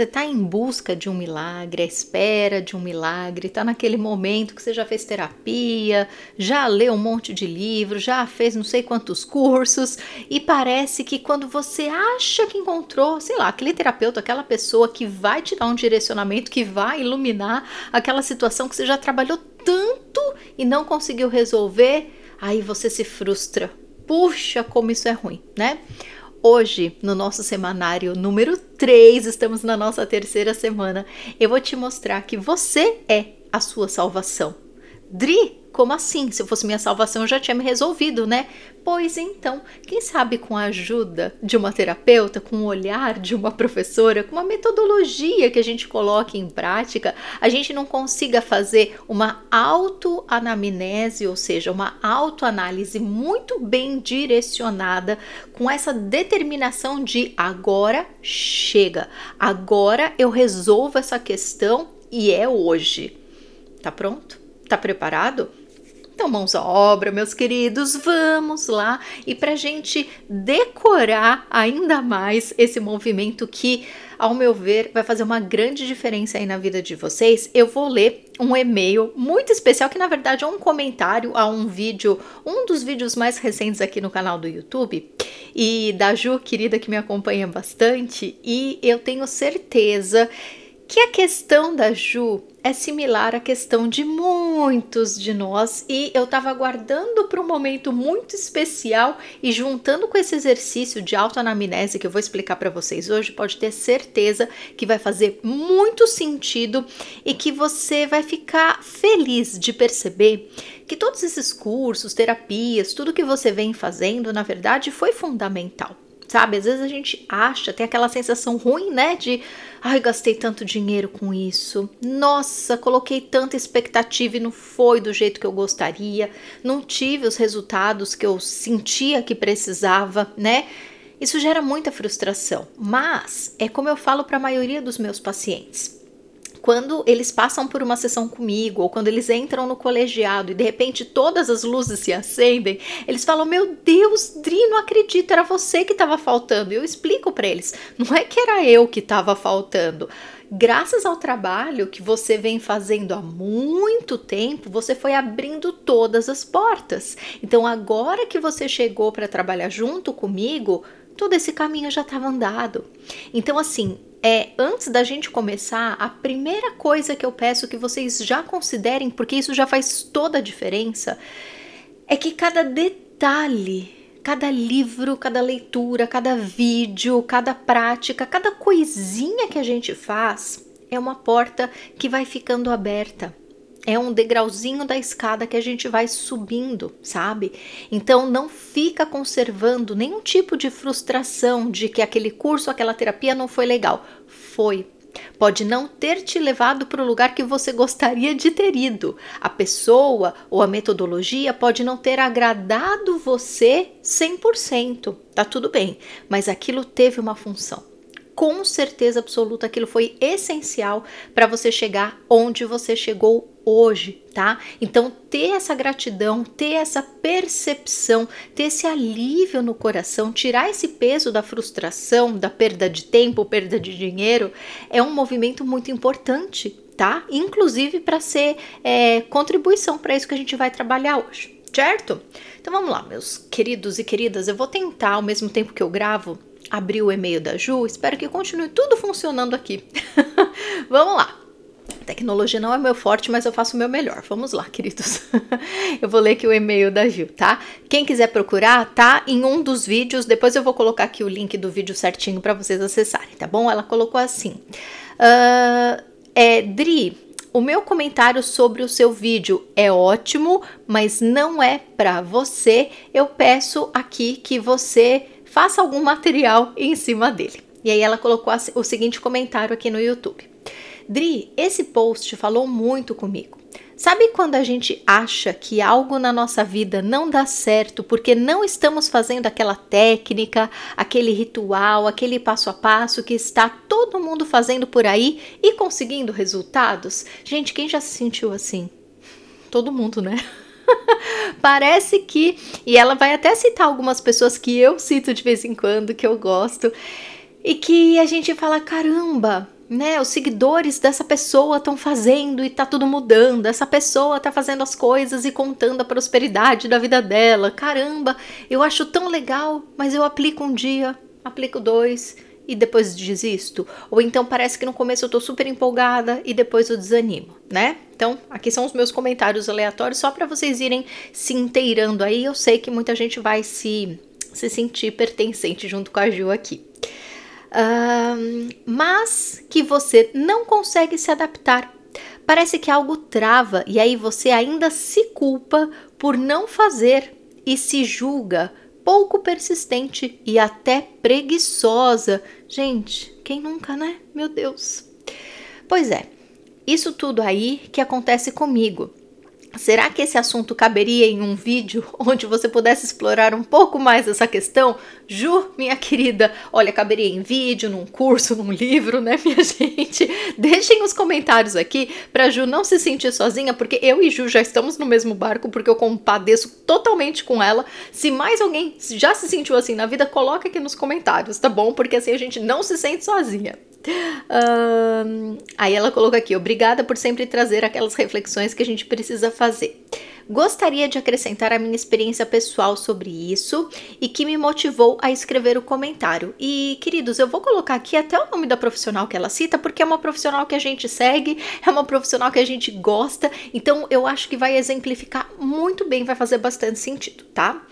Você está em busca de um milagre, à espera de um milagre, está naquele momento que você já fez terapia, já leu um monte de livros, já fez não sei quantos cursos e parece que quando você acha que encontrou, sei lá, aquele terapeuta, aquela pessoa que vai te dar um direcionamento, que vai iluminar aquela situação que você já trabalhou tanto e não conseguiu resolver, aí você se frustra. Puxa, como isso é ruim, né? Hoje, no nosso semanário número 3, estamos na nossa terceira semana, eu vou te mostrar que você é a sua salvação. Dri, como assim? Se fosse minha salvação, eu já tinha me resolvido, né? Pois então, quem sabe com a ajuda de uma terapeuta, com o olhar de uma professora, com uma metodologia que a gente coloque em prática, a gente não consiga fazer uma autoanamnese, ou seja, uma autoanálise muito bem direcionada, com essa determinação de agora chega, agora eu resolvo essa questão e é hoje. Tá pronto? Tá preparado? Então, mãos à obra, meus queridos, vamos lá. E para gente decorar ainda mais esse movimento que, ao meu ver, vai fazer uma grande diferença aí na vida de vocês, eu vou ler um e-mail muito especial que na verdade é um comentário a um vídeo, um dos vídeos mais recentes aqui no canal do YouTube e da Ju, querida que me acompanha bastante, e eu tenho certeza que a questão da Ju é similar à questão de muitos de nós e eu estava aguardando para um momento muito especial e juntando com esse exercício de autoanamnese que eu vou explicar para vocês hoje, pode ter certeza que vai fazer muito sentido e que você vai ficar feliz de perceber que todos esses cursos, terapias, tudo que você vem fazendo, na verdade, foi fundamental sabe? Às vezes a gente acha, tem aquela sensação ruim, né? De, ai, gastei tanto dinheiro com isso. Nossa, coloquei tanta expectativa e não foi do jeito que eu gostaria. Não tive os resultados que eu sentia que precisava, né? Isso gera muita frustração, mas é como eu falo para a maioria dos meus pacientes quando eles passam por uma sessão comigo, ou quando eles entram no colegiado e de repente todas as luzes se acendem, eles falam: Meu Deus, Dri, não acredito, era você que estava faltando. Eu explico para eles: não é que era eu que estava faltando. Graças ao trabalho que você vem fazendo há muito tempo, você foi abrindo todas as portas. Então, agora que você chegou para trabalhar junto comigo, todo esse caminho já estava andado. Então, assim, é antes da gente começar, a primeira coisa que eu peço que vocês já considerem, porque isso já faz toda a diferença, é que cada detalhe, cada livro, cada leitura, cada vídeo, cada prática, cada coisinha que a gente faz é uma porta que vai ficando aberta é um degrauzinho da escada que a gente vai subindo, sabe? Então não fica conservando nenhum tipo de frustração de que aquele curso, aquela terapia não foi legal. Foi. Pode não ter te levado para o lugar que você gostaria de ter ido. A pessoa ou a metodologia pode não ter agradado você 100%. Tá tudo bem, mas aquilo teve uma função com certeza absoluta aquilo foi essencial para você chegar onde você chegou hoje, tá? Então, ter essa gratidão, ter essa percepção, ter esse alívio no coração, tirar esse peso da frustração, da perda de tempo, perda de dinheiro, é um movimento muito importante, tá? Inclusive para ser é, contribuição para isso que a gente vai trabalhar hoje, certo? Então vamos lá, meus queridos e queridas, eu vou tentar ao mesmo tempo que eu gravo abrir o e-mail da Ju. Espero que continue tudo funcionando aqui. Vamos lá. Tecnologia não é meu forte, mas eu faço o meu melhor. Vamos lá, queridos. eu vou ler aqui o e-mail da Gil, tá? Quem quiser procurar, tá em um dos vídeos. Depois eu vou colocar aqui o link do vídeo certinho para vocês acessarem, tá bom? Ela colocou assim: uh, é, Dri, o meu comentário sobre o seu vídeo é ótimo, mas não é para você. Eu peço aqui que você faça algum material em cima dele. E aí ela colocou o seguinte comentário aqui no YouTube. Dri, esse post falou muito comigo. Sabe quando a gente acha que algo na nossa vida não dá certo porque não estamos fazendo aquela técnica, aquele ritual, aquele passo a passo que está todo mundo fazendo por aí e conseguindo resultados? Gente, quem já se sentiu assim? Todo mundo, né? Parece que. E ela vai até citar algumas pessoas que eu cito de vez em quando, que eu gosto. E que a gente fala: caramba, né? Os seguidores dessa pessoa estão fazendo e tá tudo mudando. Essa pessoa tá fazendo as coisas e contando a prosperidade da vida dela. Caramba, eu acho tão legal, mas eu aplico um dia, aplico dois e depois desisto. Ou então parece que no começo eu tô super empolgada e depois eu desanimo, né? Então, aqui são os meus comentários aleatórios só para vocês irem se inteirando aí. Eu sei que muita gente vai se se sentir pertencente junto com a Gil aqui mas que você não consegue se adaptar. Parece que algo trava e aí você ainda se culpa por não fazer e se julga pouco persistente e até preguiçosa. Gente, quem nunca, né? Meu Deus. Pois é, isso tudo aí que acontece comigo. Será que esse assunto caberia em um vídeo onde você pudesse explorar um pouco mais essa questão? Ju, minha querida, olha, caberia em vídeo, num curso, num livro, né, minha gente? Deixem os comentários aqui para Ju não se sentir sozinha, porque eu e Ju já estamos no mesmo barco, porque eu compadeço totalmente com ela. Se mais alguém já se sentiu assim na vida, coloca aqui nos comentários, tá bom? Porque assim a gente não se sente sozinha. Uh, aí ela colocou aqui: obrigada por sempre trazer aquelas reflexões que a gente precisa fazer. Gostaria de acrescentar a minha experiência pessoal sobre isso e que me motivou a escrever o comentário. E, queridos, eu vou colocar aqui até o nome da profissional que ela cita, porque é uma profissional que a gente segue, é uma profissional que a gente gosta, então eu acho que vai exemplificar muito bem, vai fazer bastante sentido, tá?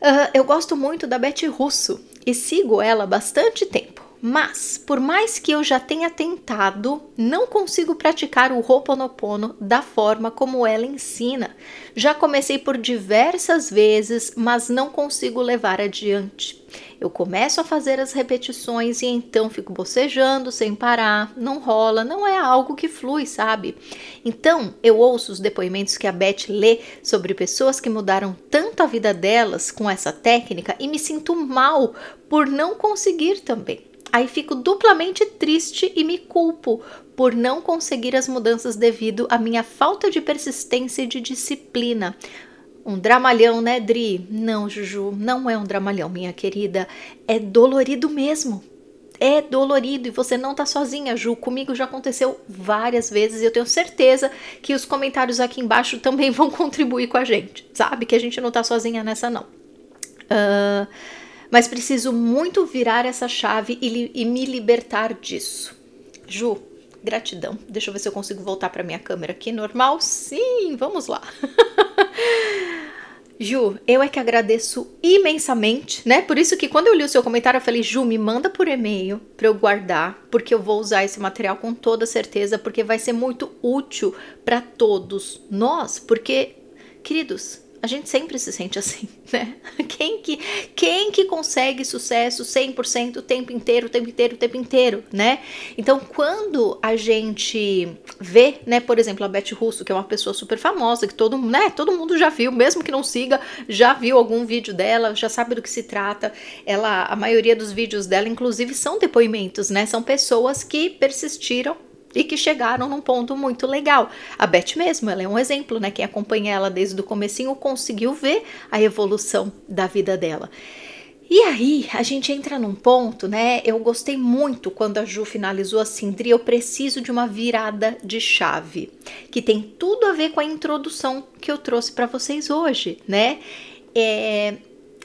Uh, eu gosto muito da Beth Russo e sigo ela há bastante tempo. Mas, por mais que eu já tenha tentado, não consigo praticar o Ho'oponopono da forma como ela ensina. Já comecei por diversas vezes, mas não consigo levar adiante. Eu começo a fazer as repetições e então fico bocejando sem parar, não rola, não é algo que flui, sabe? Então, eu ouço os depoimentos que a Beth lê sobre pessoas que mudaram tanto a vida delas com essa técnica e me sinto mal por não conseguir também. Aí fico duplamente triste e me culpo por não conseguir as mudanças devido à minha falta de persistência e de disciplina. Um dramalhão, né, Dri? Não, Juju, não é um dramalhão, minha querida. É dolorido mesmo. É dolorido e você não tá sozinha, Ju. Comigo já aconteceu várias vezes e eu tenho certeza que os comentários aqui embaixo também vão contribuir com a gente, sabe? Que a gente não tá sozinha nessa, não. Uh, mas preciso muito virar essa chave e, e me libertar disso. Ju, gratidão. Deixa eu ver se eu consigo voltar para minha câmera aqui. Normal? Sim, vamos lá. Ju, eu é que agradeço imensamente, né? Por isso que quando eu li o seu comentário, eu falei, Ju, me manda por e-mail para eu guardar, porque eu vou usar esse material com toda certeza, porque vai ser muito útil para todos nós, porque, queridos, a gente sempre se sente assim, né? Quem que, quem que consegue sucesso 100% o tempo inteiro, o tempo inteiro, o tempo inteiro, né? Então, quando a gente vê, né, por exemplo, a Beth Russo, que é uma pessoa super famosa, que todo, né, todo mundo já viu, mesmo que não siga, já viu algum vídeo dela, já sabe do que se trata. Ela, a maioria dos vídeos dela, inclusive, são depoimentos, né? São pessoas que persistiram e que chegaram num ponto muito legal. A Beth mesmo, ela é um exemplo, né? Quem acompanha ela desde o comecinho conseguiu ver a evolução da vida dela. E aí, a gente entra num ponto, né? Eu gostei muito quando a Ju finalizou assim, Dri, eu preciso de uma virada de chave, que tem tudo a ver com a introdução que eu trouxe para vocês hoje, né? É,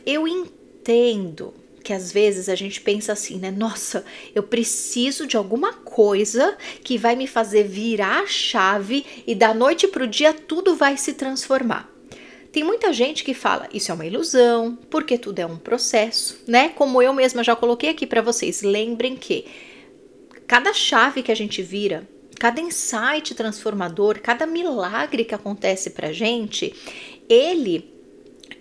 eu entendo que às vezes a gente pensa assim, né? Nossa, eu preciso de alguma coisa que vai me fazer virar a chave e da noite para o dia tudo vai se transformar. Tem muita gente que fala isso é uma ilusão, porque tudo é um processo, né? Como eu mesma já coloquei aqui para vocês, lembrem que cada chave que a gente vira, cada insight transformador, cada milagre que acontece pra gente, ele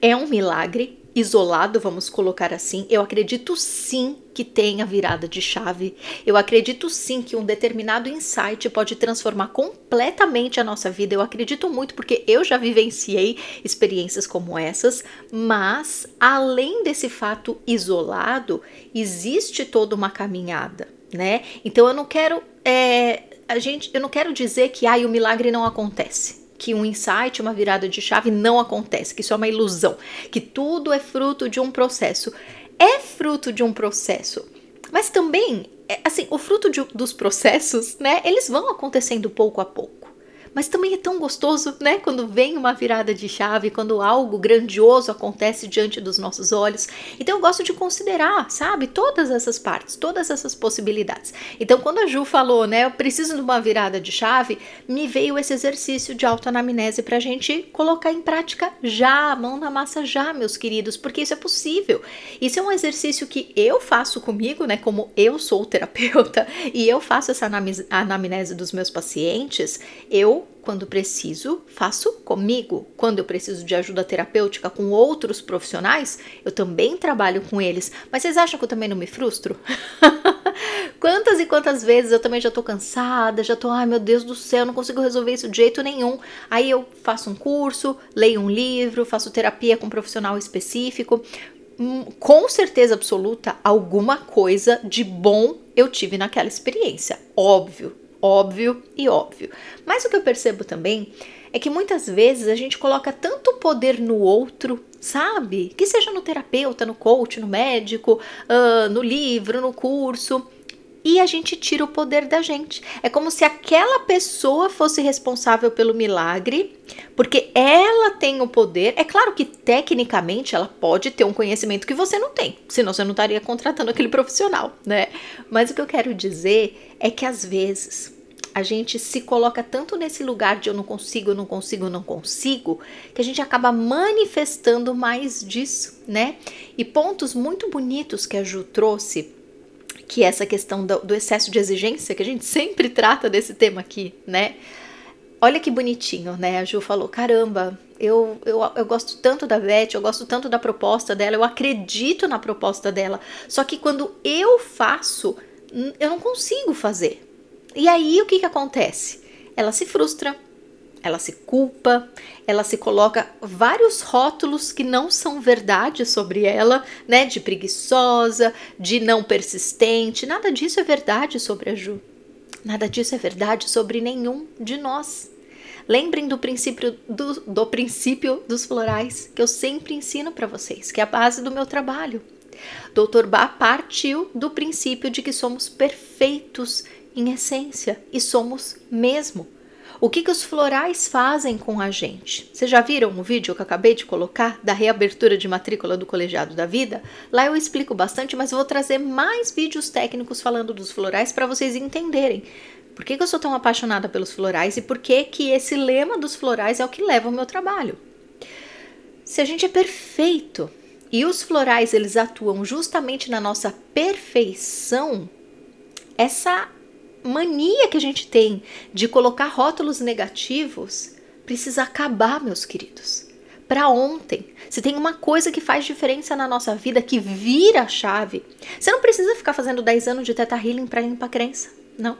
é um milagre isolado, vamos colocar assim, eu acredito sim que tenha virada de chave. Eu acredito sim que um determinado insight pode transformar completamente a nossa vida. Eu acredito muito porque eu já vivenciei experiências como essas, mas além desse fato isolado, existe toda uma caminhada, né? Então eu não quero é, a gente, eu não quero dizer que ai, o milagre não acontece que um insight, uma virada de chave não acontece, que isso é uma ilusão, que tudo é fruto de um processo. É fruto de um processo, Mas também, é, assim, o fruto de, dos processos, né, eles vão acontecendo pouco a pouco. Mas também é tão gostoso, né? Quando vem uma virada de chave, quando algo grandioso acontece diante dos nossos olhos. Então eu gosto de considerar, sabe, todas essas partes, todas essas possibilidades. Então quando a Ju falou, né, eu preciso de uma virada de chave, me veio esse exercício de autoanamnese pra gente colocar em prática já, mão na massa já, meus queridos, porque isso é possível. Isso é um exercício que eu faço comigo, né, como eu sou terapeuta e eu faço essa anamnese dos meus pacientes, eu quando preciso, faço comigo. Quando eu preciso de ajuda terapêutica com outros profissionais, eu também trabalho com eles. Mas vocês acham que eu também não me frustro? quantas e quantas vezes eu também já tô cansada, já tô, ai meu Deus do céu, não consigo resolver isso de jeito nenhum. Aí eu faço um curso, leio um livro, faço terapia com um profissional específico. Hum, com certeza absoluta, alguma coisa de bom eu tive naquela experiência. Óbvio, óbvio e óbvio. Mas o que eu percebo também é que muitas vezes a gente coloca tanto poder no outro, sabe? Que seja no terapeuta, no coach, no médico, uh, no livro, no curso. E a gente tira o poder da gente. É como se aquela pessoa fosse responsável pelo milagre, porque ela tem o poder. É claro que tecnicamente ela pode ter um conhecimento que você não tem, senão você não estaria contratando aquele profissional, né? Mas o que eu quero dizer é que às vezes a gente se coloca tanto nesse lugar de eu não consigo, eu não consigo, eu não consigo, que a gente acaba manifestando mais disso, né? E pontos muito bonitos que a Ju trouxe, que é essa questão do, do excesso de exigência, que a gente sempre trata desse tema aqui, né? Olha que bonitinho, né? A Ju falou: caramba, eu, eu, eu gosto tanto da Beth, eu gosto tanto da proposta dela, eu acredito na proposta dela. Só que quando eu faço, eu não consigo fazer. E aí o que, que acontece? Ela se frustra, ela se culpa, ela se coloca vários rótulos que não são verdade sobre ela, né? De preguiçosa, de não persistente, nada disso é verdade sobre a Ju. Nada disso é verdade sobre nenhum de nós. Lembrem do princípio, do, do princípio dos florais que eu sempre ensino para vocês, que é a base do meu trabalho. Dr. Bá partiu do princípio de que somos perfeitos em essência e somos mesmo. O que, que os florais fazem com a gente? Vocês já viram o vídeo que eu acabei de colocar da reabertura de matrícula do Colegiado da Vida? Lá eu explico bastante, mas vou trazer mais vídeos técnicos falando dos florais para vocês entenderem. Por que, que eu sou tão apaixonada pelos florais e por que, que esse lema dos florais é o que leva ao meu trabalho? Se a gente é perfeito e os florais eles atuam justamente na nossa perfeição, essa mania que a gente tem de colocar rótulos negativos precisa acabar, meus queridos. Para ontem. Se tem uma coisa que faz diferença na nossa vida, que vira a chave, você não precisa ficar fazendo 10 anos de teta healing para limpar a crença. Não.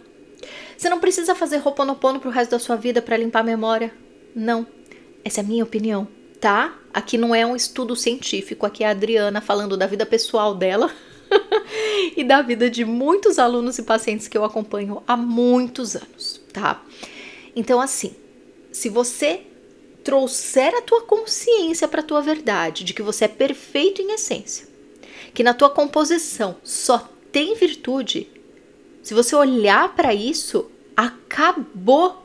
Você não precisa fazer roponopono pro resto da sua vida para limpar a memória. Não. Essa é a minha opinião, tá? Aqui não é um estudo científico, aqui é a Adriana falando da vida pessoal dela. e da vida de muitos alunos e pacientes que eu acompanho há muitos anos, tá? Então, assim, se você trouxer a tua consciência para a tua verdade de que você é perfeito em essência, que na tua composição só tem virtude, se você olhar para isso, acabou,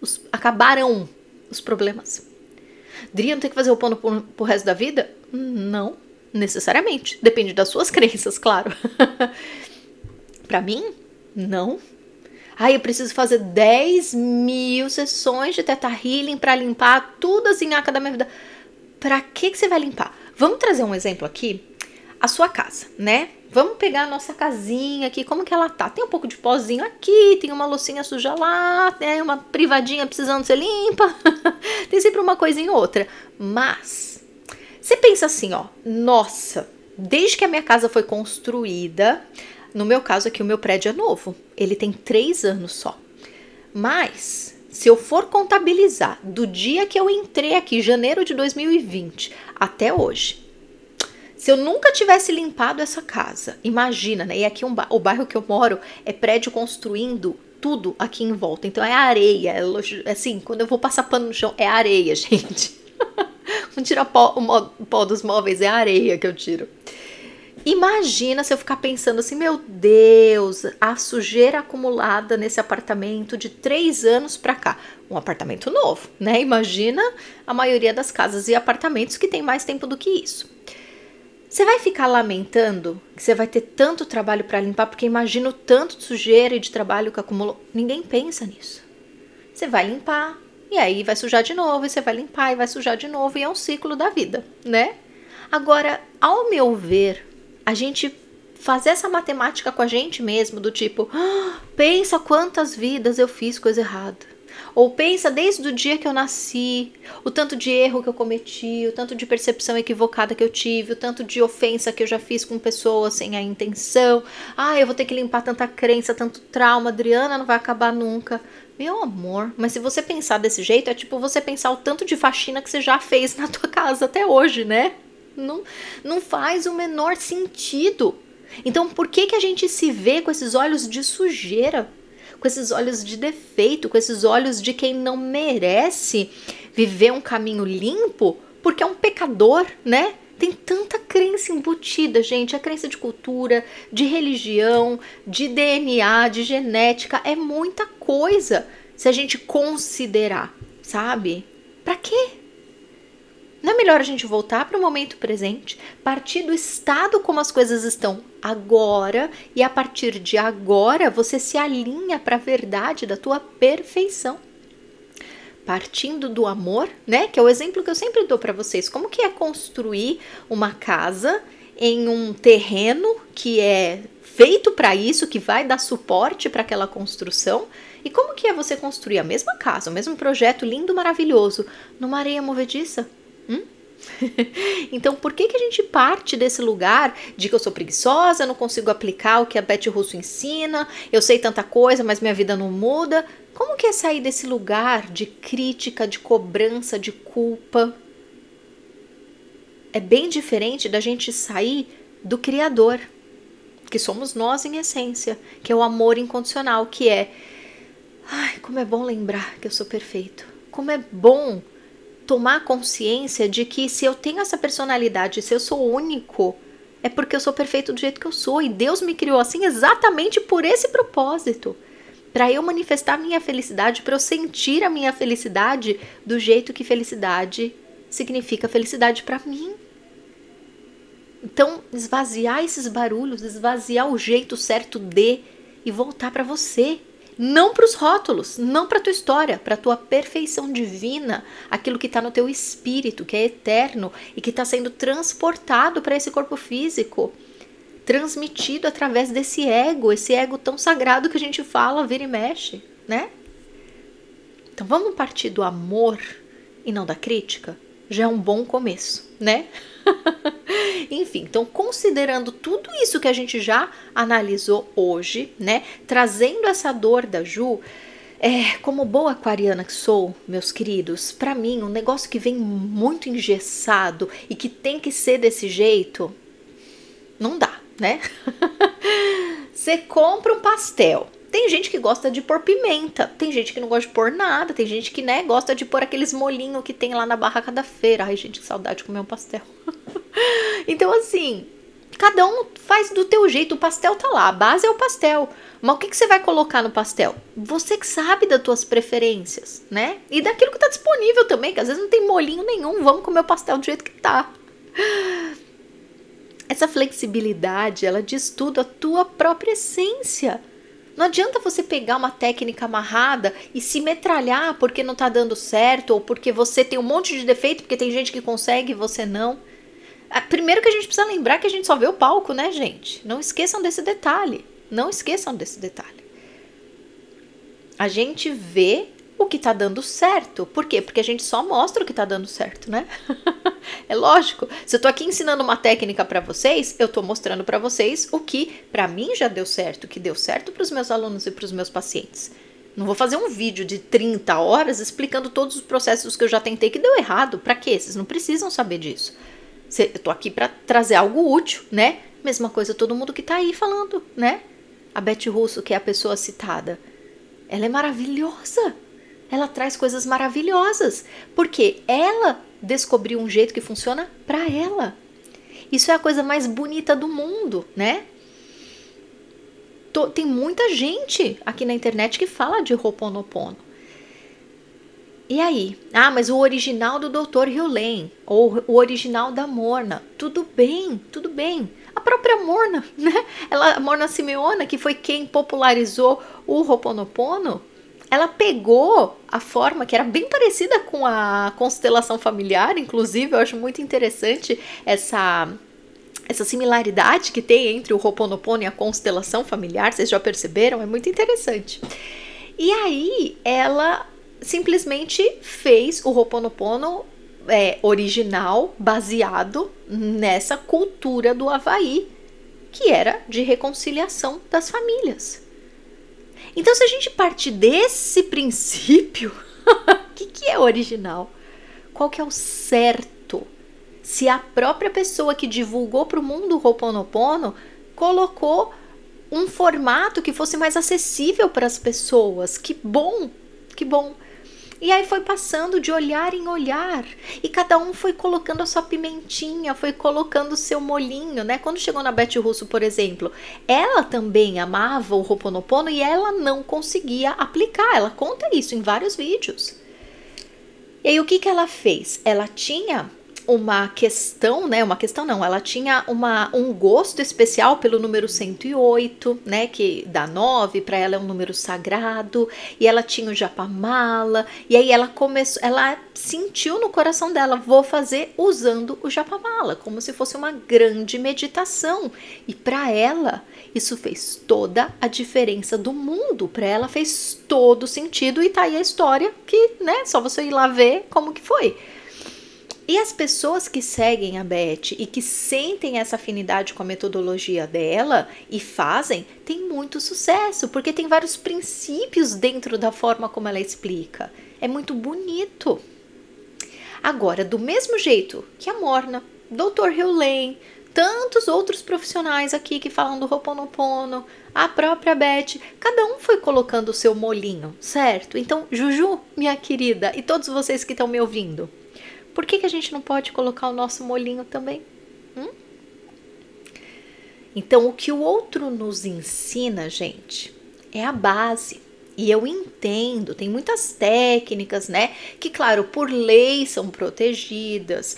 os, acabarão os problemas. Dria não tem que fazer o pano pro resto da vida? Não necessariamente. Depende das suas crenças, claro. para mim, não. Ai, eu preciso fazer 10 mil sessões de Teta Healing para limpar tudo as inhaca da minha vida. Pra que, que você vai limpar? Vamos trazer um exemplo aqui. A sua casa, né? Vamos pegar a nossa casinha aqui, como que ela tá? Tem um pouco de pozinho aqui, tem uma loucinha suja lá, tem uma privadinha precisando ser limpa. tem sempre uma coisinha ou outra. Mas você pensa assim, ó, nossa, desde que a minha casa foi construída, no meu caso aqui, o meu prédio é novo, ele tem três anos só. Mas, se eu for contabilizar do dia que eu entrei aqui, janeiro de 2020, até hoje, se eu nunca tivesse limpado essa casa, imagina, né? E aqui um, o bairro que eu moro é prédio construindo tudo aqui em volta. Então é areia, é, assim, quando eu vou passar pano no chão, é areia, gente. Não tira pó, o pó dos móveis, é a areia que eu tiro. Imagina se eu ficar pensando assim, meu Deus, a sujeira acumulada nesse apartamento de três anos para cá. Um apartamento novo, né? Imagina a maioria das casas e apartamentos que tem mais tempo do que isso. Você vai ficar lamentando que você vai ter tanto trabalho para limpar, porque imagina o tanto de sujeira e de trabalho que acumulou. Ninguém pensa nisso. Você vai limpar, e aí vai sujar de novo, e você vai limpar e vai sujar de novo, e é um ciclo da vida, né? Agora, ao meu ver, a gente fazer essa matemática com a gente mesmo, do tipo, ah, pensa quantas vidas eu fiz coisa errada. Ou pensa desde o dia que eu nasci, o tanto de erro que eu cometi, o tanto de percepção equivocada que eu tive, o tanto de ofensa que eu já fiz com pessoas sem a intenção. Ah, eu vou ter que limpar tanta crença, tanto trauma, Adriana não vai acabar nunca. Meu amor, mas se você pensar desse jeito, é tipo você pensar o tanto de faxina que você já fez na tua casa até hoje, né? Não, não faz o menor sentido. Então, por que, que a gente se vê com esses olhos de sujeira? com esses olhos de defeito, com esses olhos de quem não merece viver um caminho limpo, porque é um pecador, né? Tem tanta crença embutida, gente. A crença de cultura, de religião, de DNA, de genética, é muita coisa se a gente considerar, sabe? Para quê? Não é melhor a gente voltar para o momento presente, partir do estado como as coisas estão agora e a partir de agora você se alinha para a verdade da tua perfeição. Partindo do amor, né? Que é o exemplo que eu sempre dou para vocês. Como que é construir uma casa em um terreno que é feito para isso, que vai dar suporte para aquela construção? E como que é você construir a mesma casa, o mesmo projeto lindo, maravilhoso, numa areia movediça? Hum? então, por que, que a gente parte desse lugar de que eu sou preguiçosa, não consigo aplicar o que a Beth Russo ensina, eu sei tanta coisa, mas minha vida não muda? Como que é sair desse lugar de crítica, de cobrança, de culpa? É bem diferente da gente sair do Criador, que somos nós em essência, que é o amor incondicional, que é. Ai, como é bom lembrar que eu sou perfeito. Como é bom tomar consciência de que se eu tenho essa personalidade, se eu sou único, é porque eu sou perfeito do jeito que eu sou e Deus me criou assim exatamente por esse propósito. Para eu manifestar minha felicidade, para eu sentir a minha felicidade do jeito que felicidade significa felicidade para mim. Então, esvaziar esses barulhos, esvaziar o jeito certo de e voltar para você não para os rótulos, não para tua história, para tua perfeição divina, aquilo que está no teu espírito, que é eterno e que está sendo transportado para esse corpo físico, transmitido através desse ego, esse ego tão sagrado que a gente fala, vira e mexe, né? Então vamos partir do amor e não da crítica? Já é um bom começo, né? Enfim, então considerando tudo isso que a gente já analisou hoje, né, trazendo essa dor da Ju, é, como boa aquariana que sou, meus queridos, para mim, um negócio que vem muito engessado e que tem que ser desse jeito, não dá, né? Você compra um pastel, tem gente que gosta de pôr pimenta, tem gente que não gosta de pôr nada, tem gente que, né, gosta de pôr aqueles molinhos que tem lá na barraca da feira. Ai, gente, que saudade de comer um pastel. então, assim, cada um faz do teu jeito, o pastel tá lá, a base é o pastel. Mas o que, que você vai colocar no pastel? Você que sabe das tuas preferências, né? E daquilo que tá disponível também, que às vezes não tem molinho nenhum, vamos comer o pastel do jeito que tá. Essa flexibilidade, ela diz tudo a tua própria essência. Não adianta você pegar uma técnica amarrada e se metralhar porque não tá dando certo ou porque você tem um monte de defeito, porque tem gente que consegue e você não. Ah, primeiro que a gente precisa lembrar que a gente só vê o palco, né, gente? Não esqueçam desse detalhe. Não esqueçam desse detalhe. A gente vê o que tá dando certo. Por quê? Porque a gente só mostra o que tá dando certo, né? é lógico. Se eu tô aqui ensinando uma técnica para vocês, eu tô mostrando para vocês o que para mim já deu certo, que deu certo para os meus alunos e para os meus pacientes. Não vou fazer um vídeo de 30 horas explicando todos os processos que eu já tentei que deu errado. Para quê? Vocês não precisam saber disso. Eu tô aqui para trazer algo útil, né? Mesma coisa todo mundo que tá aí falando, né? A Beth Russo, que é a pessoa citada, ela é maravilhosa ela traz coisas maravilhosas, porque ela descobriu um jeito que funciona para ela. Isso é a coisa mais bonita do mundo, né? Tem muita gente aqui na internet que fala de Ho'oponopono. E aí? Ah, mas o original do Dr. Hewlett ou o original da Morna. Tudo bem, tudo bem. A própria Morna, né? Ela, Morna Simeona, que foi quem popularizou o Ho'oponopono, ela pegou a forma que era bem parecida com a constelação familiar, inclusive eu acho muito interessante essa essa similaridade que tem entre o Ho'oponopono e a constelação familiar, vocês já perceberam? É muito interessante. E aí ela simplesmente fez o Ho'oponopono é, original baseado nessa cultura do Havaí, que era de reconciliação das famílias. Então, se a gente parte desse princípio, o que, que é original? Qual que é o certo? Se a própria pessoa que divulgou para o mundo o Ho'oponopono colocou um formato que fosse mais acessível para as pessoas. Que bom, que bom. E aí foi passando de olhar em olhar. E cada um foi colocando a sua pimentinha, foi colocando o seu molinho, né? Quando chegou na Beth Russo, por exemplo, ela também amava o Ho'oponopono e ela não conseguia aplicar. Ela conta isso em vários vídeos. E aí o que, que ela fez? Ela tinha uma questão, né? Uma questão não, ela tinha uma, um gosto especial pelo número 108, né? Que dá 9, para ela é um número sagrado, e ela tinha o japamala, e aí ela começou, ela sentiu no coração dela, vou fazer usando o japamala, como se fosse uma grande meditação. E para ela, isso fez toda a diferença do mundo. Para ela fez todo sentido e tá aí a história que, né, só você ir lá ver como que foi. E as pessoas que seguem a Beth e que sentem essa afinidade com a metodologia dela e fazem, têm muito sucesso, porque tem vários princípios dentro da forma como ela explica. É muito bonito. Agora, do mesmo jeito que a Morna, Dr. Hewlane, tantos outros profissionais aqui que falam do Ho'oponopono, a própria Beth, cada um foi colocando o seu molinho, certo? Então, Juju, minha querida, e todos vocês que estão me ouvindo, por que, que a gente não pode colocar o nosso molinho também? Hum? Então, o que o outro nos ensina, gente, é a base. E eu entendo, tem muitas técnicas, né? Que, claro, por lei são protegidas.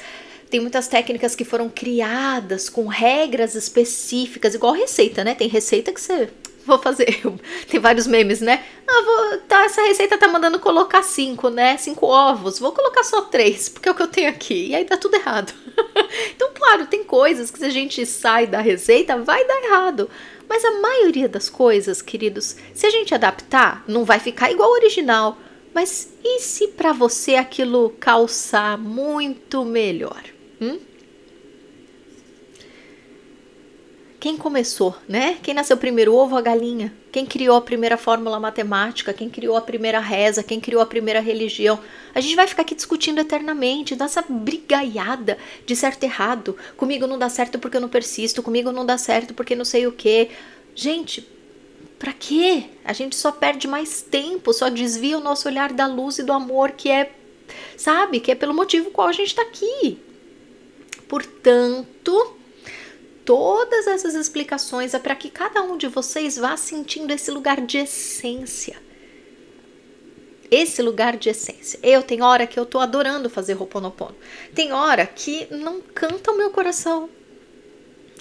Tem muitas técnicas que foram criadas com regras específicas, igual receita, né? Tem receita que você vou fazer. Tem vários memes, né? Ah, vou, tá, essa receita tá mandando colocar cinco, né? Cinco ovos. Vou colocar só três, porque é o que eu tenho aqui. E aí dá tudo errado. então, claro, tem coisas que se a gente sai da receita, vai dar errado. Mas a maioria das coisas, queridos, se a gente adaptar, não vai ficar igual ao original. Mas e se para você aquilo calçar muito melhor? Hum? Quem começou, né? Quem nasceu primeiro, ovo ou a galinha? Quem criou a primeira fórmula matemática? Quem criou a primeira reza? Quem criou a primeira religião? A gente vai ficar aqui discutindo eternamente, dessa brigaiada de certo e errado. Comigo não dá certo porque eu não persisto, comigo não dá certo porque não sei o quê. Gente, para quê? A gente só perde mais tempo, só desvia o nosso olhar da luz e do amor que é, sabe, que é pelo motivo qual a gente está aqui. Portanto, todas essas explicações é para que cada um de vocês vá sentindo esse lugar de essência. Esse lugar de essência. Eu tenho hora que eu tô adorando fazer Ho'oponopono. Tem hora que não canta o meu coração.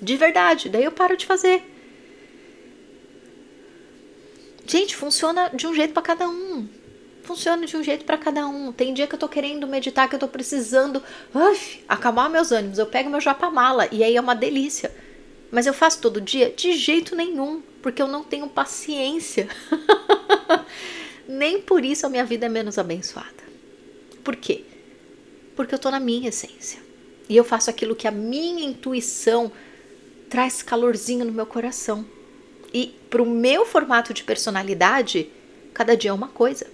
De verdade, daí eu paro de fazer. Gente, funciona de um jeito para cada um funciona de um jeito para cada um. Tem dia que eu tô querendo meditar, que eu tô precisando uf, acalmar meus ânimos. Eu pego meu japamala e aí é uma delícia. Mas eu faço todo dia? De jeito nenhum, porque eu não tenho paciência. Nem por isso a minha vida é menos abençoada. Por quê? Porque eu tô na minha essência. E eu faço aquilo que a minha intuição traz calorzinho no meu coração. E pro meu formato de personalidade, cada dia é uma coisa.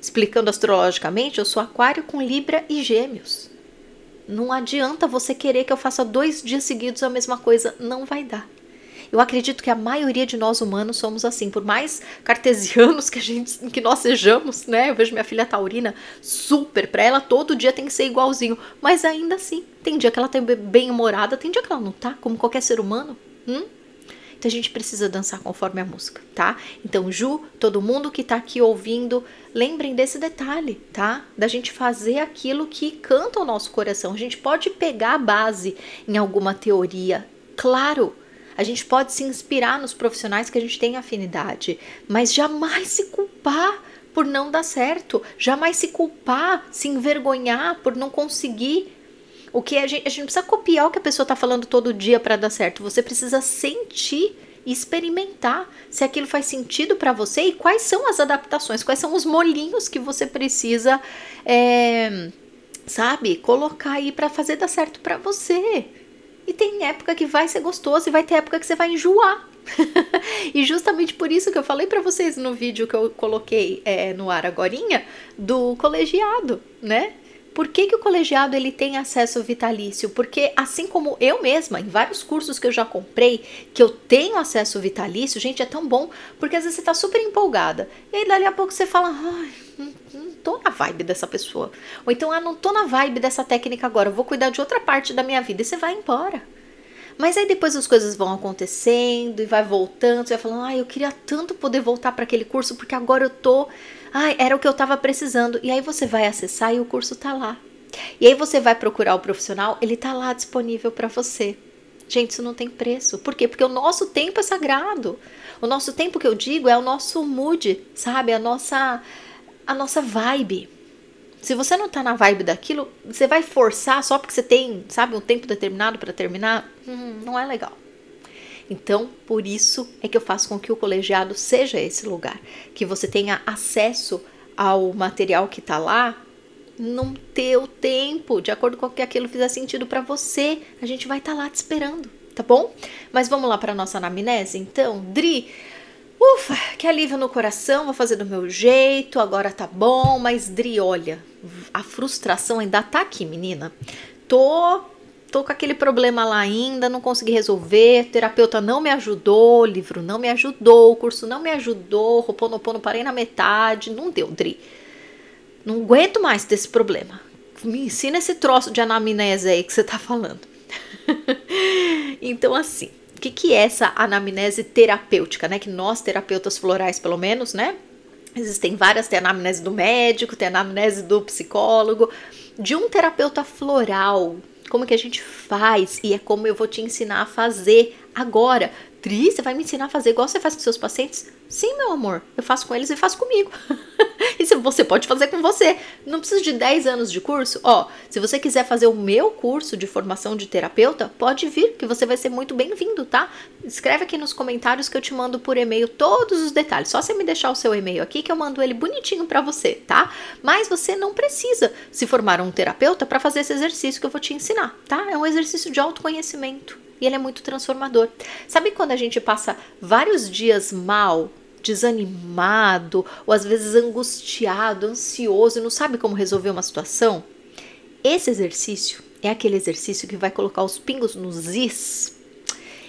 Explicando astrologicamente, eu sou Aquário com Libra e Gêmeos. Não adianta você querer que eu faça dois dias seguidos a mesma coisa, não vai dar. Eu acredito que a maioria de nós humanos somos assim, por mais cartesianos que a gente que nós sejamos, né? Eu vejo minha filha taurina super, para ela todo dia tem que ser igualzinho, mas ainda assim, tem dia que ela tá bem humorada, tem dia que ela não tá, como qualquer ser humano. Hum? Então a gente precisa dançar conforme a música, tá? Então, Ju, todo mundo que tá aqui ouvindo, lembrem desse detalhe, tá? Da gente fazer aquilo que canta o nosso coração. A gente pode pegar a base em alguma teoria, claro. A gente pode se inspirar nos profissionais que a gente tem afinidade, mas jamais se culpar por não dar certo, jamais se culpar, se envergonhar por não conseguir o que a gente, a gente precisa copiar o que a pessoa está falando todo dia para dar certo. Você precisa sentir experimentar se aquilo faz sentido para você e quais são as adaptações, quais são os molinhos que você precisa, é, sabe, colocar aí para fazer dar certo para você. E tem época que vai ser gostoso e vai ter época que você vai enjoar. e justamente por isso que eu falei para vocês no vídeo que eu coloquei é, no ar agorinha do colegiado, né? Por que, que o colegiado ele tem acesso vitalício? Porque assim como eu mesma, em vários cursos que eu já comprei, que eu tenho acesso vitalício, gente, é tão bom, porque às vezes você tá super empolgada. E aí dali a pouco você fala, ai, não, não tô na vibe dessa pessoa. Ou então, ah, não tô na vibe dessa técnica agora, vou cuidar de outra parte da minha vida. E você vai embora. Mas aí depois as coisas vão acontecendo e vai voltando, você vai falando, ah, eu queria tanto poder voltar para aquele curso porque agora eu tô Ai, era o que eu estava precisando. E aí você vai acessar e o curso está lá. E aí você vai procurar o profissional, ele está lá disponível para você. Gente, isso não tem preço. Por quê? Porque o nosso tempo é sagrado. O nosso tempo que eu digo é o nosso mood, sabe? A nossa a nossa vibe. Se você não tá na vibe daquilo, você vai forçar só porque você tem, sabe, um tempo determinado para terminar, hum, não é legal. Então, por isso é que eu faço com que o colegiado seja esse lugar, que você tenha acesso ao material que está lá num teu tempo, de acordo com o que aquilo fizer sentido para você. A gente vai estar tá lá te esperando, tá bom? Mas vamos lá para nossa anamnese, então, Dri. Ufa, que alívio no coração, vou fazer do meu jeito, agora tá bom, mas Dri, olha, a frustração ainda tá aqui, menina. Tô tô com aquele problema lá ainda, não consegui resolver, terapeuta não me ajudou, livro não me ajudou, curso não me ajudou, Roponopono parei na metade, não deu, Dri. Não aguento mais desse problema. Me ensina esse troço de anamnese aí que você tá falando. então, assim, o que, que é essa anamnese terapêutica, né? Que nós, terapeutas florais, pelo menos, né? Existem várias, tem anamnese do médico, tem anamnese do psicólogo, de um terapeuta floral, como que a gente faz e é como eu vou te ensinar a fazer agora. Você vai me ensinar a fazer igual você faz com seus pacientes? Sim, meu amor, eu faço com eles e faço comigo. e você pode fazer com você. Não precisa de 10 anos de curso. Ó, se você quiser fazer o meu curso de formação de terapeuta, pode vir, que você vai ser muito bem-vindo, tá? Escreve aqui nos comentários que eu te mando por e-mail todos os detalhes. Só você me deixar o seu e-mail aqui que eu mando ele bonitinho para você, tá? Mas você não precisa se formar um terapeuta para fazer esse exercício que eu vou te ensinar, tá? É um exercício de autoconhecimento e ele é muito transformador. Sabe quando a gente passa vários dias mal, desanimado, ou às vezes angustiado, ansioso e não sabe como resolver uma situação? Esse exercício é aquele exercício que vai colocar os pingos nos is.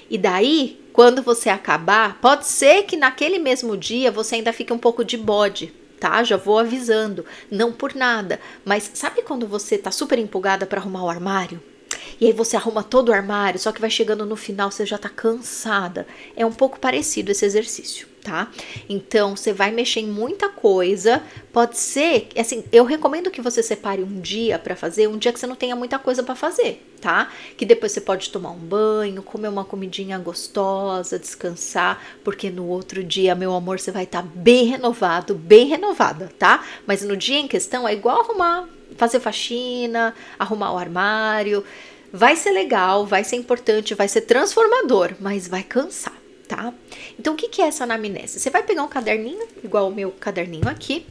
E daí, quando você acabar, pode ser que naquele mesmo dia você ainda fique um pouco de bode, tá? Já vou avisando, não por nada, mas sabe quando você tá super empolgada para arrumar o armário? E aí você arruma todo o armário, só que vai chegando no final você já tá cansada. É um pouco parecido esse exercício, tá? Então você vai mexer em muita coisa. Pode ser, assim, eu recomendo que você separe um dia para fazer, um dia que você não tenha muita coisa para fazer, tá? Que depois você pode tomar um banho, comer uma comidinha gostosa, descansar, porque no outro dia, meu amor, você vai estar tá bem renovado, bem renovada, tá? Mas no dia em questão é igual arrumar fazer faxina, arrumar o armário. Vai ser legal, vai ser importante, vai ser transformador, mas vai cansar, tá? Então, o que é essa anamnese? Você vai pegar um caderninho, igual o meu caderninho aqui,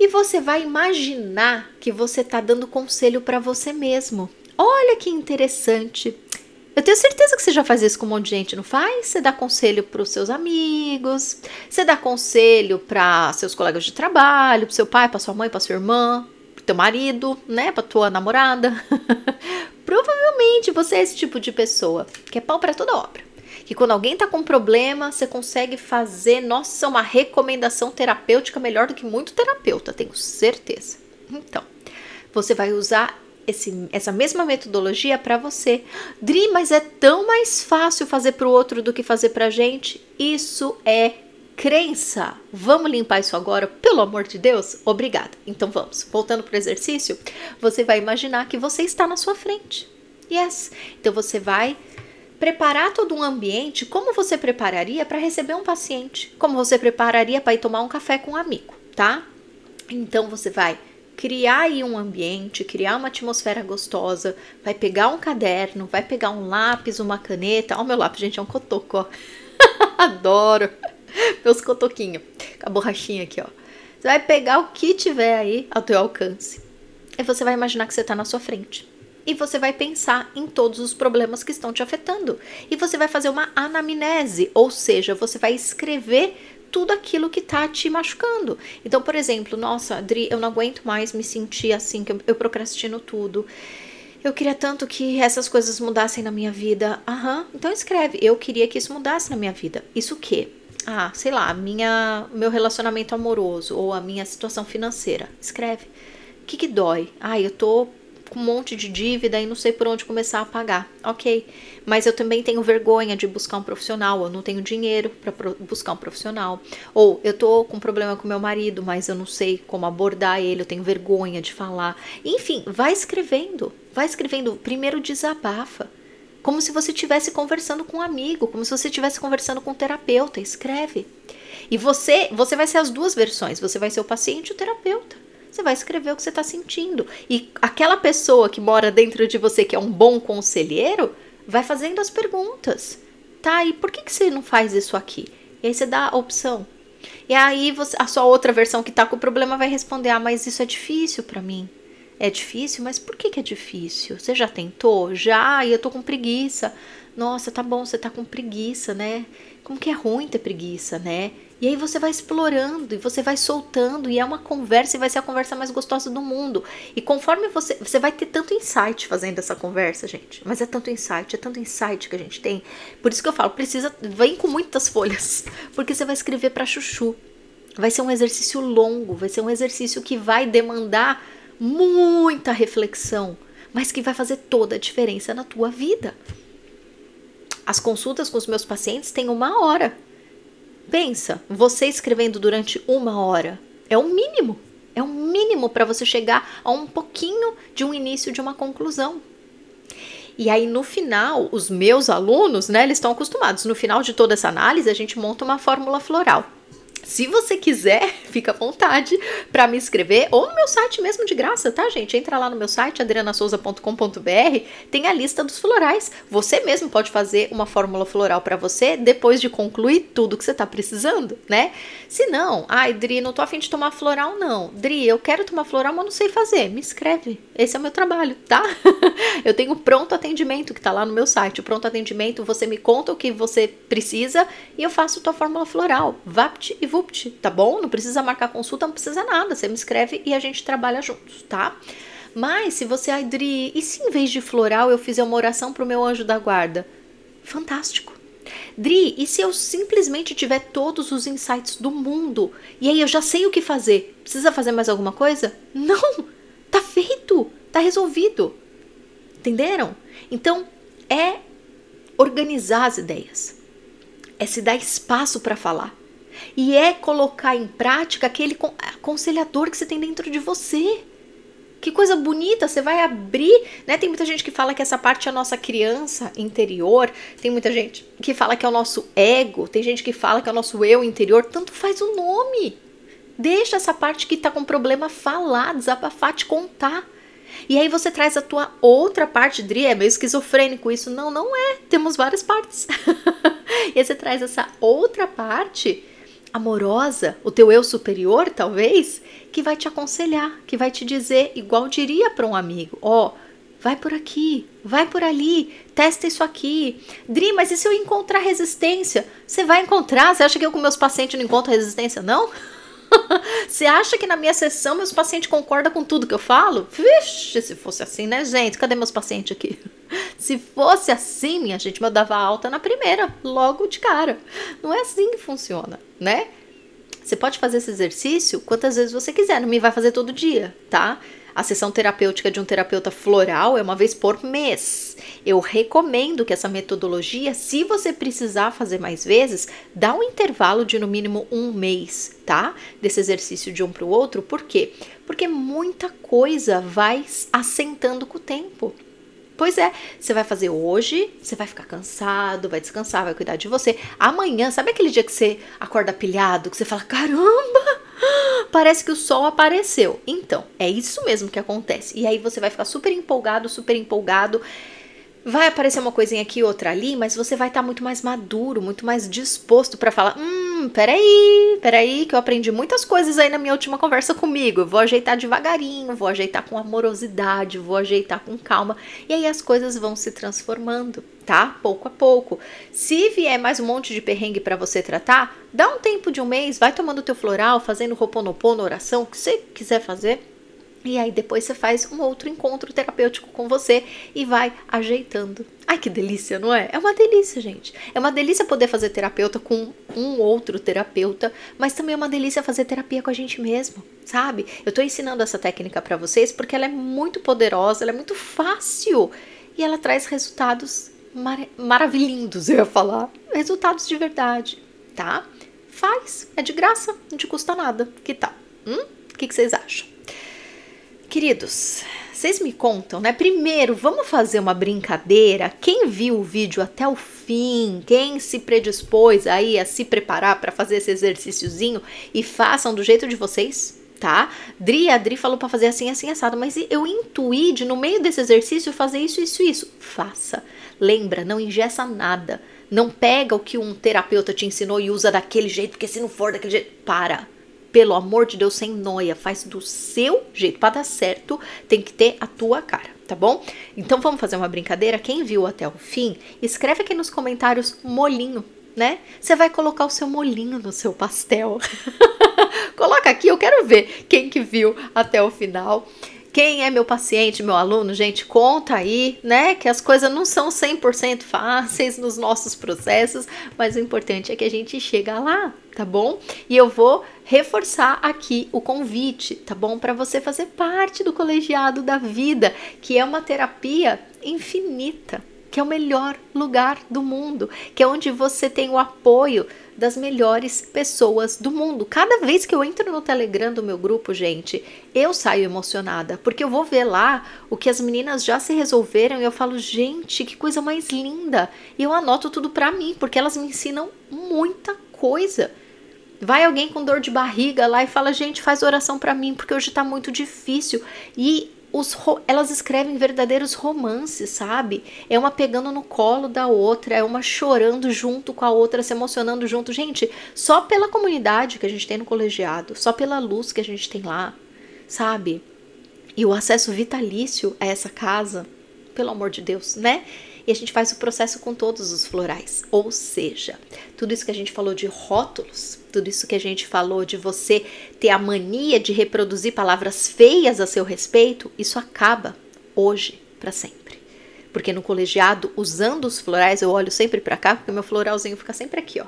e você vai imaginar que você está dando conselho para você mesmo. Olha que interessante. Eu tenho certeza que você já faz isso com um monte de gente, não faz? Você dá conselho para os seus amigos, você dá conselho para seus colegas de trabalho, para seu pai, para sua mãe, para sua irmã, teu marido, né, pra tua namorada. Provavelmente você é esse tipo de pessoa que é pau para toda obra. que quando alguém tá com problema, você consegue fazer, nossa, uma recomendação terapêutica melhor do que muito terapeuta, tenho certeza. Então, você vai usar esse, essa mesma metodologia para você. Dri, mas é tão mais fácil fazer para o outro do que fazer para gente? Isso é crença. Vamos limpar isso agora, pelo amor de Deus? Obrigada. Então vamos. Voltando para o exercício, você vai imaginar que você está na sua frente. Yes. Então você vai preparar todo um ambiente como você prepararia para receber um paciente, como você prepararia para ir tomar um café com um amigo, tá? Então você vai criar aí um ambiente, criar uma atmosfera gostosa, vai pegar um caderno, vai pegar um lápis, uma caneta. Ó, o meu lápis, gente, é um cotoco, ó. Adoro. Meus cotoquinhos. Com a borrachinha aqui, ó. Você vai pegar o que tiver aí ao teu alcance. E você vai imaginar que você está na sua frente. E você vai pensar em todos os problemas que estão te afetando. E você vai fazer uma anamnese, ou seja, você vai escrever tudo aquilo que tá te machucando. Então, por exemplo, nossa, Adri, eu não aguento mais me sentir assim, que eu, eu procrastino tudo. Eu queria tanto que essas coisas mudassem na minha vida. Aham, então escreve. Eu queria que isso mudasse na minha vida. Isso o quê? Ah, sei lá, minha, meu relacionamento amoroso ou a minha situação financeira. Escreve. O que, que dói? Ah, eu tô com um monte de dívida e não sei por onde começar a pagar. Ok, mas eu também tenho vergonha de buscar um profissional, eu não tenho dinheiro para buscar um profissional. Ou eu tô com problema com meu marido, mas eu não sei como abordar ele, eu tenho vergonha de falar. Enfim, vai escrevendo, vai escrevendo. Primeiro desabafa. Como se você estivesse conversando com um amigo, como se você estivesse conversando com um terapeuta. Escreve. E você, você vai ser as duas versões. Você vai ser o paciente e o terapeuta você vai escrever o que você está sentindo. E aquela pessoa que mora dentro de você, que é um bom conselheiro, vai fazendo as perguntas. Tá, e por que, que você não faz isso aqui? E aí você dá a opção. E aí você, a sua outra versão que tá com o problema vai responder: Ah, mas isso é difícil para mim. É difícil, mas por que, que é difícil? Você já tentou? Já, e eu tô com preguiça. Nossa, tá bom, você tá com preguiça, né? Como que é ruim ter preguiça, né? E aí você vai explorando e você vai soltando e é uma conversa e vai ser a conversa mais gostosa do mundo. E conforme você você vai ter tanto insight fazendo essa conversa, gente. Mas é tanto insight, é tanto insight que a gente tem. Por isso que eu falo, precisa vem com muitas folhas, porque você vai escrever para chuchu. Vai ser um exercício longo, vai ser um exercício que vai demandar muita reflexão, mas que vai fazer toda a diferença na tua vida. As consultas com os meus pacientes têm uma hora. Pensa, você escrevendo durante uma hora é o mínimo. É o mínimo para você chegar a um pouquinho de um início de uma conclusão. E aí no final, os meus alunos, né, eles estão acostumados. No final de toda essa análise, a gente monta uma fórmula floral. Se você quiser, fica à vontade para me inscrever ou no meu site mesmo de graça, tá, gente? Entra lá no meu site adrianasouza.com.br, tem a lista dos florais. Você mesmo pode fazer uma fórmula floral para você depois de concluir tudo que você tá precisando, né? Se não, ai, Dri, não tô afim de tomar floral não. Dri, eu quero tomar floral, mas não sei fazer. Me inscreve. Esse é o meu trabalho, tá? eu tenho pronto atendimento que tá lá no meu site. O pronto atendimento, você me conta o que você precisa e eu faço tua fórmula floral. Vapt e Tá bom? Não precisa marcar consulta, não precisa nada. Você me escreve e a gente trabalha juntos, tá? Mas se você, Adri, e se em vez de floral eu fizer uma oração pro meu anjo da guarda? Fantástico. Dri, e se eu simplesmente tiver todos os insights do mundo? E aí eu já sei o que fazer. Precisa fazer mais alguma coisa? Não! Tá feito! Tá resolvido. Entenderam? Então, é organizar as ideias. É se dar espaço para falar e é colocar em prática aquele aconselhador que você tem dentro de você. Que coisa bonita, você vai abrir, né? Tem muita gente que fala que essa parte é a nossa criança interior, tem muita gente que fala que é o nosso ego, tem gente que fala que é o nosso eu interior, tanto faz o nome. Deixa essa parte que tá com problema falar, desabafar, te contar. E aí você traz a tua outra parte, Dri, é meio esquizofrênico isso. Não, não é. Temos várias partes. e aí você traz essa outra parte amorosa, o teu eu superior, talvez, que vai te aconselhar, que vai te dizer, igual diria para um amigo: ó, oh, vai por aqui, vai por ali, testa isso aqui. Dri, mas e se eu encontrar resistência? Você vai encontrar? Você acha que eu com meus pacientes não encontro resistência, não? Você acha que na minha sessão meus pacientes concordam com tudo que eu falo? Vixe, se fosse assim, né, gente? Cadê meus pacientes aqui? Se fosse assim, minha gente, eu dava alta na primeira, logo de cara. Não é assim que funciona, né? Você pode fazer esse exercício quantas vezes você quiser, não me vai fazer todo dia, tá? A sessão terapêutica de um terapeuta floral é uma vez por mês. Eu recomendo que essa metodologia, se você precisar fazer mais vezes, dá um intervalo de no mínimo um mês, tá? Desse exercício de um para o outro. Por quê? Porque muita coisa vai assentando com o tempo. Pois é, você vai fazer hoje, você vai ficar cansado, vai descansar, vai cuidar de você. Amanhã, sabe aquele dia que você acorda pilhado, que você fala: caramba, parece que o sol apareceu. Então, é isso mesmo que acontece. E aí você vai ficar super empolgado, super empolgado. Vai aparecer uma coisinha aqui, outra ali, mas você vai estar tá muito mais maduro, muito mais disposto para falar: hum, peraí, peraí, que eu aprendi muitas coisas aí na minha última conversa comigo. Vou ajeitar devagarinho, vou ajeitar com amorosidade, vou ajeitar com calma. E aí as coisas vão se transformando, tá? Pouco a pouco. Se vier mais um monte de perrengue para você tratar, dá um tempo de um mês, vai tomando teu floral, fazendo roponopono, oração, o que você quiser fazer e aí depois você faz um outro encontro terapêutico com você e vai ajeitando. Ai que delícia, não é? É uma delícia, gente. É uma delícia poder fazer terapeuta com um outro terapeuta, mas também é uma delícia fazer terapia com a gente mesmo, sabe? Eu tô ensinando essa técnica para vocês porque ela é muito poderosa, ela é muito fácil e ela traz resultados mar maravilhindos, eu ia falar. Resultados de verdade, tá? Faz, é de graça, não te custa nada. Que tal? Hum? O que, que vocês acham? Queridos, vocês me contam, né? Primeiro, vamos fazer uma brincadeira. Quem viu o vídeo até o fim, quem se predispôs aí a se preparar para fazer esse exercíciozinho e façam do jeito de vocês, tá? Dri, a Dri falou para fazer assim, assim, assado, mas eu intuí de no meio desse exercício fazer isso, isso, isso. Faça. Lembra, não ingessa nada. Não pega o que um terapeuta te ensinou e usa daquele jeito, porque se não for daquele jeito, para pelo amor de Deus, sem noia, faz do seu jeito. Para dar certo, tem que ter a tua cara, tá bom? Então vamos fazer uma brincadeira. Quem viu até o fim, escreve aqui nos comentários molinho, né? Você vai colocar o seu molinho no seu pastel. Coloca aqui, eu quero ver quem que viu até o final. Quem é meu paciente, meu aluno, gente, conta aí, né, que as coisas não são 100% fáceis nos nossos processos, mas o importante é que a gente chega lá, tá bom? E eu vou reforçar aqui o convite, tá bom? Para você fazer parte do colegiado da vida, que é uma terapia infinita, que é o melhor lugar do mundo, que é onde você tem o apoio das melhores pessoas do mundo. Cada vez que eu entro no Telegram do meu grupo, gente, eu saio emocionada, porque eu vou ver lá o que as meninas já se resolveram e eu falo, gente, que coisa mais linda. E eu anoto tudo para mim, porque elas me ensinam muita coisa. Vai alguém com dor de barriga lá e fala, gente, faz oração para mim, porque hoje tá muito difícil. E os, elas escrevem verdadeiros romances, sabe? É uma pegando no colo da outra, é uma chorando junto com a outra, se emocionando junto. Gente, só pela comunidade que a gente tem no colegiado, só pela luz que a gente tem lá, sabe? E o acesso vitalício a essa casa, pelo amor de Deus, né? E a gente faz o processo com todos os florais. Ou seja, tudo isso que a gente falou de rótulos, tudo isso que a gente falou de você ter a mania de reproduzir palavras feias a seu respeito, isso acaba hoje para sempre. Porque no colegiado, usando os florais, eu olho sempre para cá, porque meu floralzinho fica sempre aqui, ó.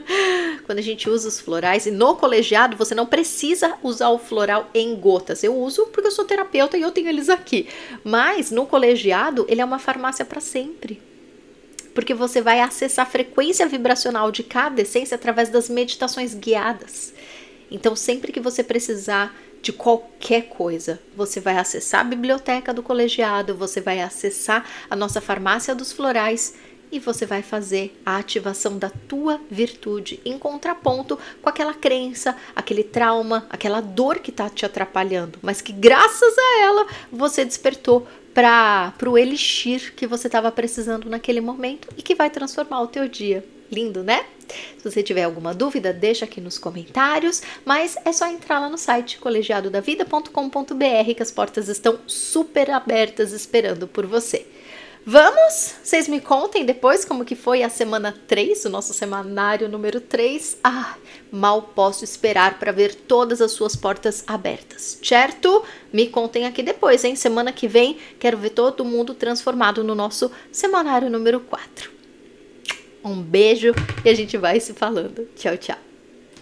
Quando a gente usa os florais, e no colegiado você não precisa usar o floral em gotas. Eu uso porque eu sou terapeuta e eu tenho eles aqui. Mas no colegiado, ele é uma farmácia para sempre porque você vai acessar a frequência vibracional de cada essência através das meditações guiadas. Então, sempre que você precisar de qualquer coisa, você vai acessar a biblioteca do colegiado, você vai acessar a nossa farmácia dos florais e você vai fazer a ativação da tua virtude em contraponto com aquela crença, aquele trauma, aquela dor que está te atrapalhando, mas que graças a ela você despertou para o elixir que você estava precisando naquele momento e que vai transformar o teu dia. Lindo, né? Se você tiver alguma dúvida, deixa aqui nos comentários, mas é só entrar lá no site colegiadodavida.com.br que as portas estão super abertas esperando por você. Vamos? Vocês me contem depois como que foi a semana 3, o nosso semanário número 3. Ah, mal posso esperar para ver todas as suas portas abertas, certo? Me contem aqui depois, hein? Semana que vem quero ver todo mundo transformado no nosso semanário número 4. Um beijo e a gente vai se falando. Tchau, tchau.